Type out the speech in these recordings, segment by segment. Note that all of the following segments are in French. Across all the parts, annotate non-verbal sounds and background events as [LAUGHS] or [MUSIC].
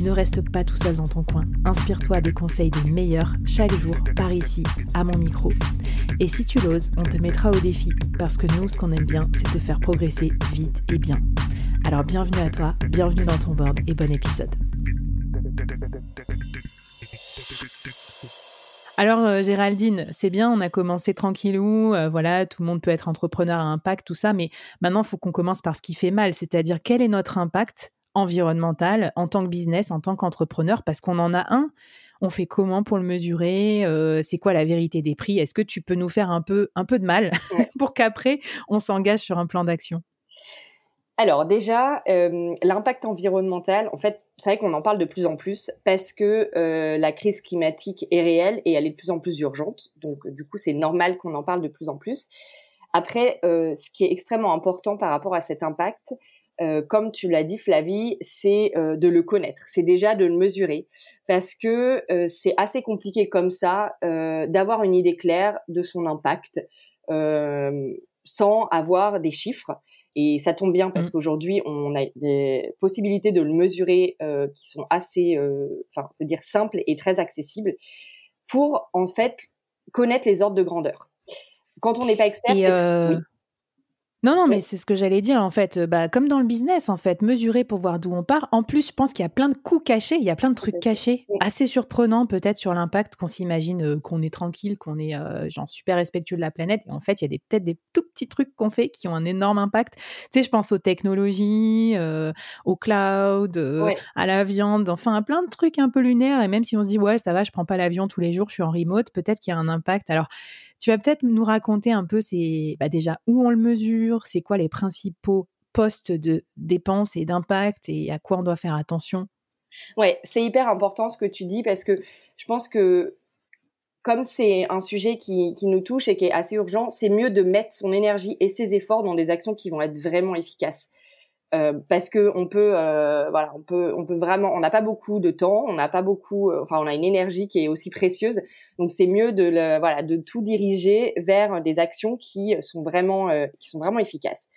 Ne reste pas tout seul dans ton coin. Inspire-toi des conseils des meilleurs chaque jour par ici, à mon micro. Et si tu l'oses, on te mettra au défi parce que nous, ce qu'on aime bien, c'est te faire progresser vite et bien. Alors bienvenue à toi, bienvenue dans ton board et bon épisode. Alors euh, Géraldine, c'est bien, on a commencé tranquillou, euh, voilà, tout le monde peut être entrepreneur à impact, tout ça, mais maintenant il faut qu'on commence par ce qui fait mal, c'est-à-dire quel est notre impact environnemental en tant que business, en tant qu'entrepreneur, parce qu'on en a un. On fait comment pour le mesurer euh, C'est quoi la vérité des prix? Est-ce que tu peux nous faire un peu, un peu de mal [LAUGHS] pour qu'après, on s'engage sur un plan d'action? Alors déjà, euh, l'impact environnemental, en fait, c'est vrai qu'on en parle de plus en plus parce que euh, la crise climatique est réelle et elle est de plus en plus urgente. Donc du coup, c'est normal qu'on en parle de plus en plus. Après, ce qui est extrêmement important par rapport à cet impact, euh, comme tu l'as dit Flavie, c'est euh, de le connaître, c'est déjà de le mesurer, parce que euh, c'est assez compliqué comme ça d'avoir une idée claire de son impact sans avoir des chiffres. Et ça tombe bien parce mmh. qu'aujourd'hui, on a des possibilités de le mesurer qui sont assez, enfin, je veux dire, simples et très accessibles pour, en fait, connaître les ordres de grandeur. Quand on n'est pas expert, c'est... Oui. Non, non, mais c'est ce que j'allais dire en fait. Bah, comme dans le business, en fait, mesurer pour voir d'où on part. En plus, je pense qu'il y a plein de coûts cachés, il y a plein de trucs cachés, assez surprenants peut-être sur l'impact qu'on s'imagine euh, qu'on est tranquille, qu'on est euh, genre super respectueux de la planète. Et en fait, il y a peut-être des tout petits trucs qu'on fait qui ont un énorme impact. Tu sais, je pense aux technologies, euh, au cloud, à la viande, enfin à plein de trucs un peu lunaires. Et même si on se dit ouais, ça va, je prends pas l'avion tous les jours, je suis en remote, peut-être qu'il y a un impact. Alors tu vas peut-être nous raconter un peu bah, déjà où on le mesure, c'est quoi les principaux postes de dépenses et d'impact et à quoi on doit faire attention? Ouais, c'est hyper important ce que tu dis parce que je pense que comme c'est un sujet qui, qui, nous touche et qui est assez urgent, c'est mieux de mettre son énergie et ses efforts dans des actions qui vont être vraiment efficaces. Euh, parce que on peut, euh, voilà, on peut, on peut vraiment, on n'a pas beaucoup de temps, on n'a pas beaucoup, euh, enfin, on a une énergie qui est aussi précieuse, donc c'est mieux de, le, voilà, de tout diriger vers des actions qui sont vraiment, qui sont vraiment efficaces.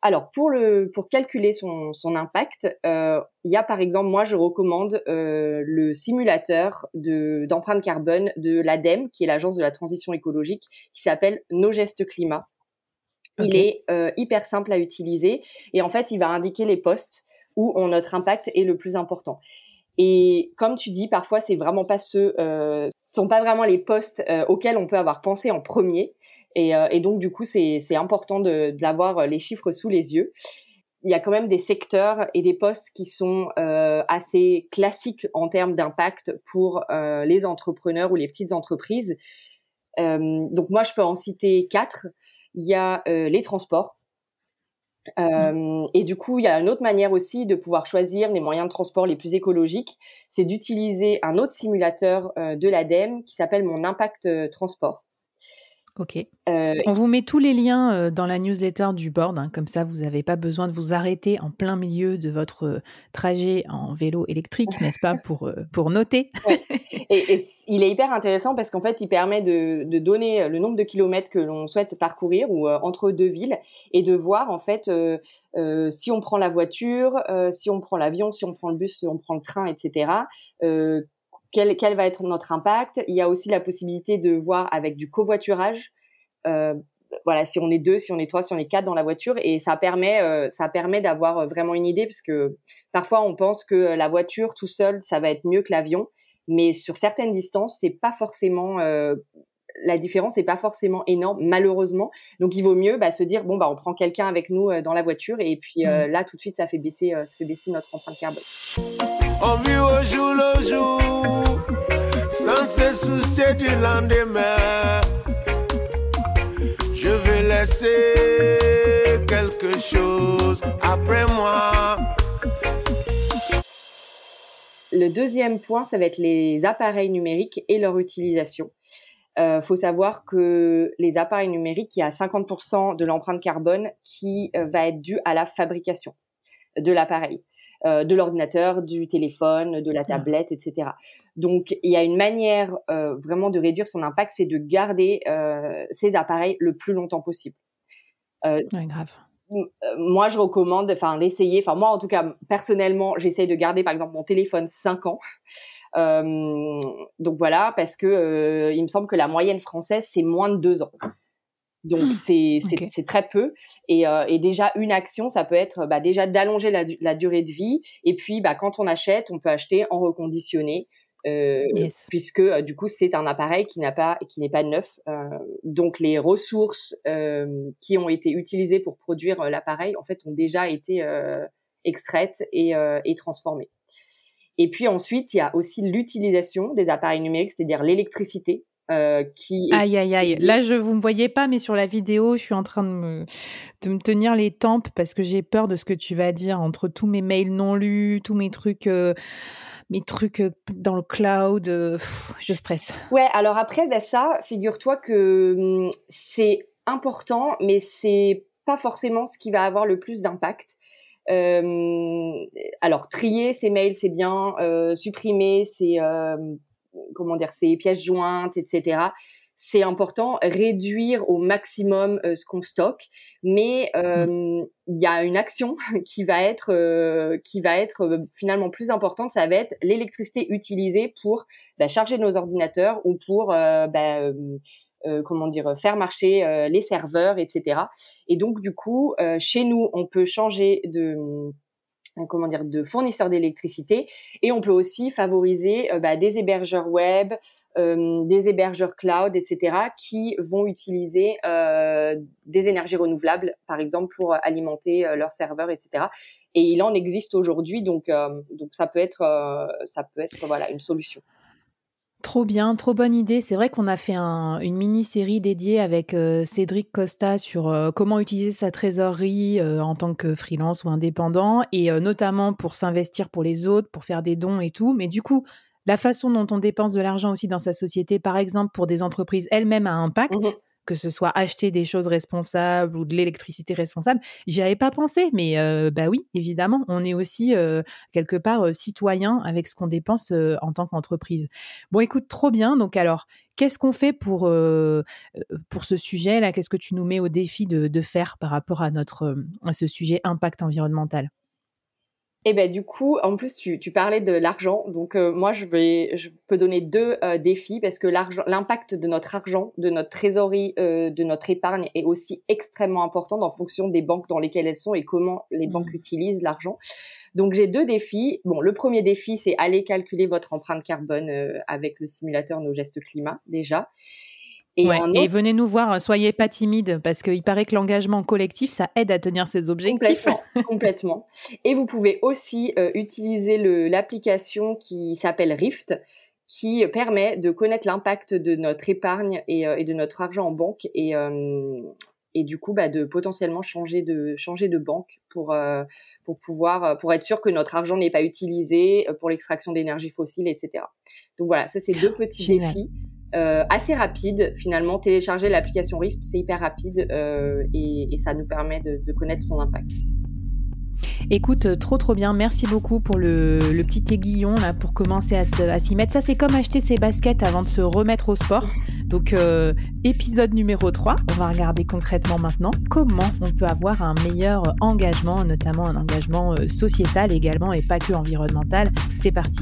Alors pour le, pour calculer son, son impact, il y a par exemple, moi je recommande le simulateur de d'empreinte carbone de l'ADEME, qui est l'agence de la transition écologique, qui s'appelle Nos gestes climat. Il est euh, hyper simple à utiliser et en fait, il va indiquer les postes où notre impact est le plus important. Et comme tu dis, parfois, c'est vraiment pas ceux, euh, sont pas vraiment les postes euh, auxquels on peut avoir pensé en premier. Et, euh, et donc, du coup, c'est important d'avoir de, les chiffres sous les yeux. Il y a quand même des secteurs et des postes qui sont assez classiques en termes d'impact pour les entrepreneurs ou les petites entreprises. donc, moi, je peux en citer quatre il y a euh, les transports. Mmh. Euh, et du coup, il y a une autre manière aussi de pouvoir choisir les moyens de transport les plus écologiques, c'est d'utiliser un autre simulateur euh, de l'ADEME qui s'appelle Mon Impact Transport. Ok. Euh, On vous met tous les liens euh, dans la newsletter du board, hein, comme ça vous n'avez pas besoin de vous arrêter en plein milieu de votre euh, trajet en vélo électrique, [LAUGHS] n'est-ce pas, pour, pour noter. [LAUGHS] et, il est hyper intéressant parce qu'en fait, il permet de, de, donner le nombre de kilomètres que l'on souhaite parcourir ou entre deux villes et de voir en fait si on prend la voiture, si on prend l'avion, si on prend le bus, si on prend le train, etc quel, va être notre impact. Il y a aussi la possibilité de voir avec du covoiturage. Euh, voilà, si on est deux, si on est trois, si on est quatre dans la voiture, et ça permet, euh, ça permet d'avoir vraiment une idée, parce que parfois on pense que la voiture tout seul, ça va être mieux que l'avion, mais sur certaines distances, c'est pas forcément euh, la différence n'est pas forcément énorme, malheureusement. Donc, il vaut mieux bah, se dire bon bah on prend quelqu'un avec nous dans la voiture, et puis mmh. là tout de suite ça fait baisser, ça fait baisser notre empreinte carbone. On vit au jour le jour, sans se Je vais laisser quelque chose après moi. Le deuxième point, ça va être les appareils numériques et leur utilisation. euh, faut savoir que les appareils numériques, il y a 50% de l'empreinte carbone qui euh, va être due à la fabrication de l'appareil, euh, de l'ordinateur, du téléphone, de la tablette, etc. Donc, il y a une manière euh, vraiment de réduire son impact, c'est de garder ces appareils le plus longtemps possible. Ouais, grave moi, je recommande, enfin, l'essayer. Enfin, moi, en tout cas, personnellement, j'essaye de garder, par exemple, mon téléphone 5 ans. Euh, donc voilà, parce que euh, il me semble que la moyenne française c'est moins de deux ans. Donc mmh. c'est très peu. Et, euh, et, déjà une action ça peut être bah, déjà d'allonger la, la, durée de vie. Et puis bah, quand on achète on peut acheter en reconditionné euh, puisque euh, du coup c'est un appareil qui n'a pas qui n'est pas neuf. Euh, donc les ressources qui ont été utilisées pour produire l'appareil en fait ont déjà été extraites et, et transformées. Et puis ensuite, il y a aussi l'utilisation des appareils numériques, c'est-à-dire l'électricité. Euh, qui aïe aïe aïe. là je vous me voyez pas mais sur la vidéo je suis en train de me, de me tenir les tempes parce que j'ai peur de ce que tu vas dire entre tous mes mails non lus tous mes trucs euh, mes trucs euh, dans le cloud je stresse. Ouais alors après ben ça figure-toi que hum, c'est important mais c'est pas forcément ce qui va avoir le plus d'impact. Euh, alors trier ces mails c'est bien, euh, supprimer ces euh, comment dire ces pièces jointes, etc. C'est important, réduire au maximum ce qu'on stocke, mais mmh. il y a une action [LAUGHS] qui va être qui va être finalement plus importante. Ça va être l'électricité utilisée pour bah, charger nos ordinateurs ou pour bah, euh, comment dire faire marcher euh, les serveurs, etc. Et donc du coup, euh, chez nous, on peut changer de comment dire de fournisseur d'électricité et on peut aussi favoriser bah, des hébergeurs web, des hébergeurs cloud, etc., qui vont utiliser des énergies renouvelables, par exemple, pour alimenter leurs serveurs, etc. Et il en existe aujourd'hui, donc donc ça peut être ça peut être voilà une solution. Trop bien, trop bonne idée. C'est vrai qu'on a fait une mini-série dédiée avec euh, Cédric Costa sur euh, comment utiliser sa trésorerie euh, en tant que freelance ou indépendant et notamment pour s'investir pour les autres, pour faire des dons et tout. Mais du coup, la façon dont on dépense de l'argent aussi dans sa société, par exemple pour des entreprises elles-mêmes à impact, mmh que ce soit acheter des choses responsables ou de l'électricité responsable, j'y avais pas pensé, mais euh, bah oui, évidemment, on est aussi euh, quelque part euh, citoyen avec ce qu'on dépense en tant qu'entreprise. Bon, écoute, trop bien. Donc alors, qu'est-ce qu'on fait pour pour ce sujet là Qu'est-ce que tu nous mets au défi de, de faire par rapport à notre à ce sujet impact environnemental? Et ben du coup, en plus tu, tu parlais de l'argent, donc euh, moi je vais, je peux donner deux euh, défis parce que l'argent, l'impact de notre argent, de notre trésorerie, euh, de notre épargne est aussi extrêmement important en fonction des banques dans lesquelles elles sont et comment les banques mmh. utilisent l'argent. Donc j'ai deux défis. Bon, le premier défi c'est aller calculer votre empreinte carbone avec le simulateur Nos gestes climat déjà. Et, venez nous voir, soyez pas timide parce qu'il paraît que l'engagement collectif, ça aide à tenir ses objectifs. Complètement. complètement. Et vous pouvez aussi euh, utiliser l'application qui s'appelle Rift, qui permet de connaître l'impact de notre épargne et, euh, et, de notre argent en banque et, euh, et du coup bah, de potentiellement changer de changer de banque pour pour pouvoir pour être sûr que notre argent n'est pas utilisé pour l'extraction d'énergie fossile, etc. Donc voilà, ça c'est deux petits défis euh, assez rapide finalement. Télécharger l'application Rift, c'est hyper rapide euh, et, ça nous permet de, connaître son impact. Écoute, euh, trop trop bien. Merci beaucoup pour le, petit aiguillon là pour commencer à, s'y mettre. Ça, c'est comme acheter ses baskets avant de se remettre au sport. Donc, épisode numéro 3, on va regarder concrètement maintenant comment on peut avoir un meilleur engagement, notamment un engagement sociétal également et pas que environnemental. C'est parti.